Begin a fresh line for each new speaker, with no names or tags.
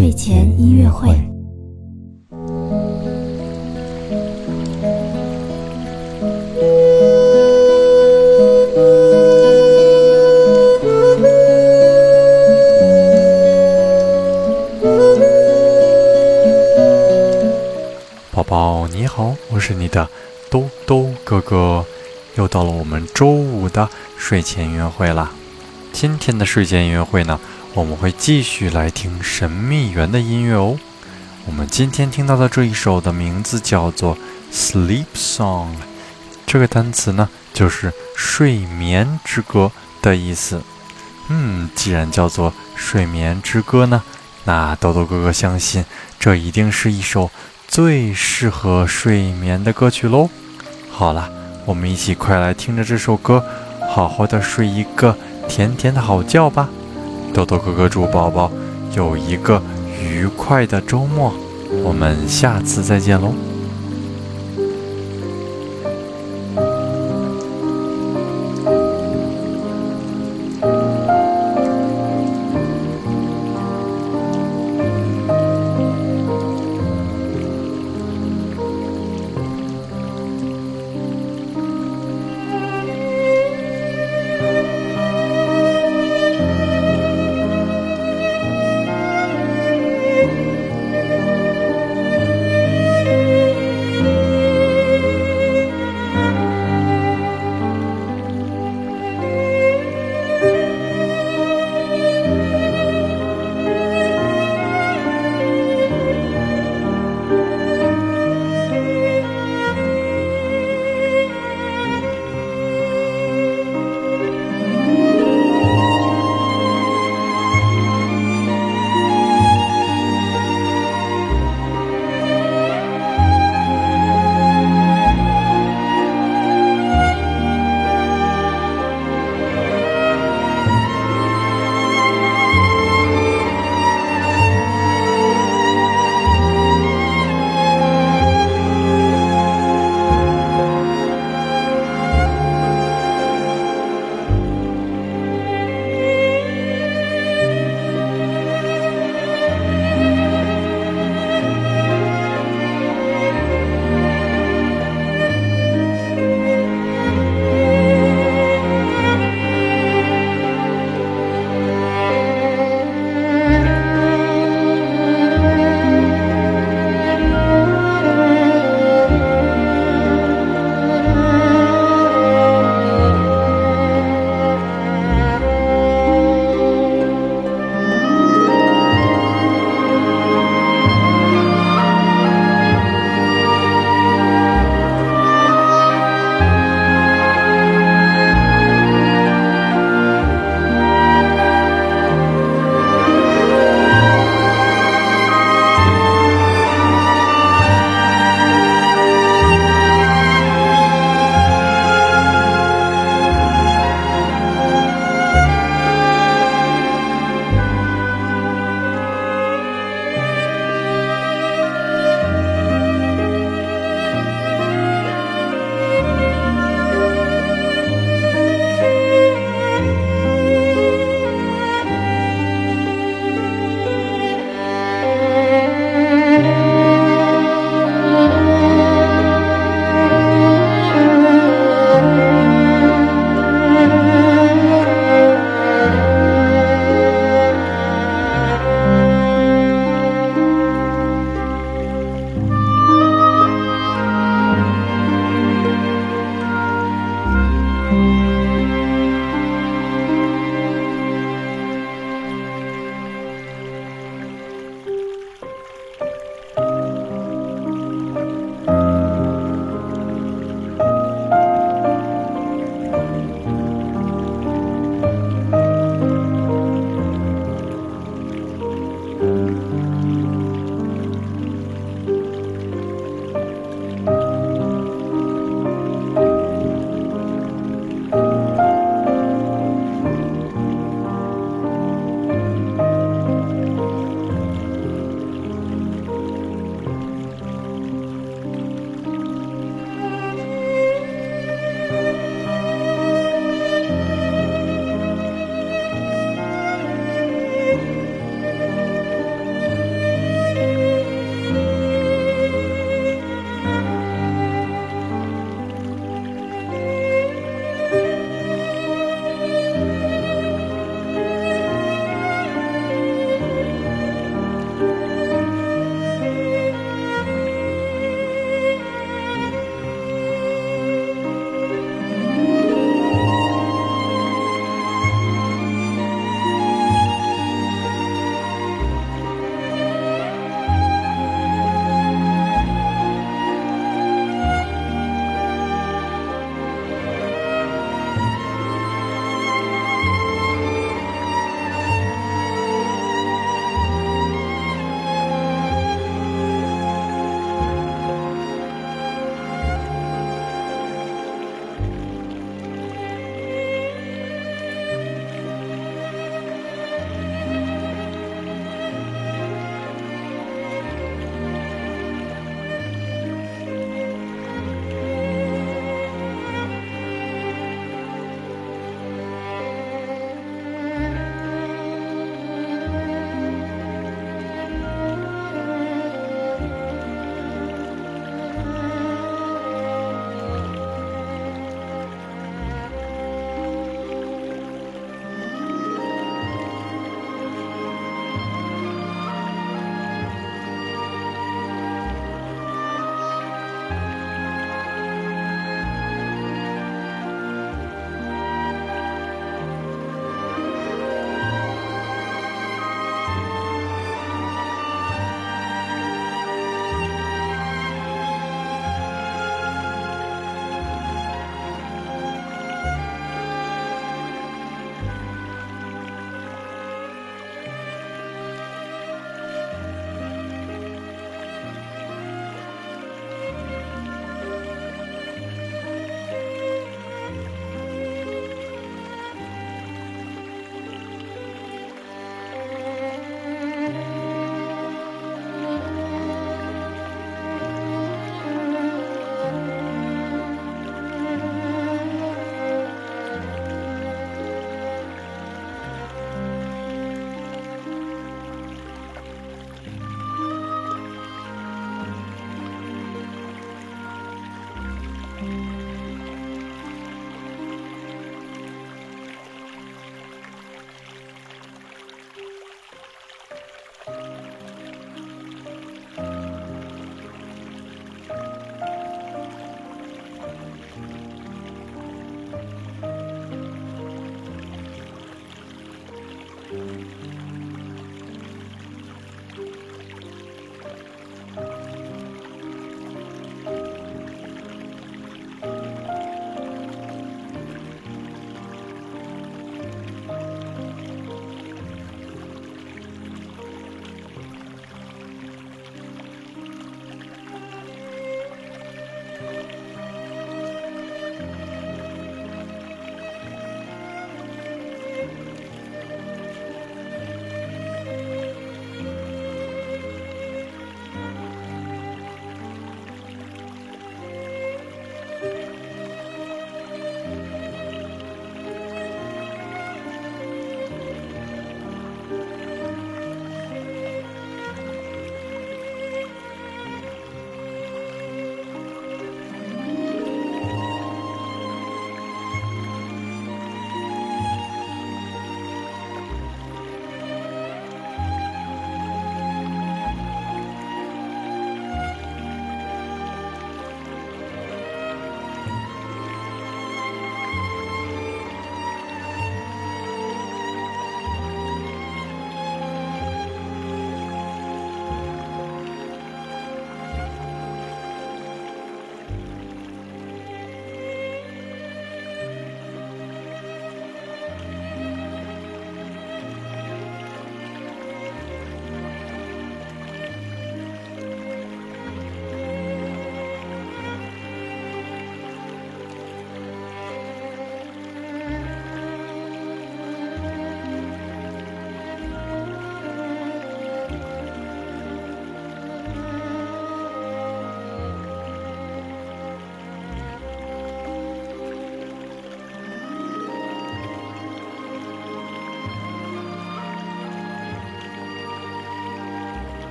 睡前音乐会。
宝宝你好，我是你的兜兜哥哥，又到了我们周五的睡前音乐会了。今天的睡前音乐会呢，我们会继续来听神秘园的音乐哦。我们今天听到的这一首的名字叫做《Sleep Song》，这个单词呢就是睡眠之歌的意思。嗯，既然叫做睡眠之歌呢，那豆豆哥哥相信这一定是一首最适合睡眠的歌曲喽。好了，我们一起快来听着这首歌，好好的睡一个甜甜的好觉吧。豆豆哥哥祝宝宝有一个愉快的周末，我们下次再见喽。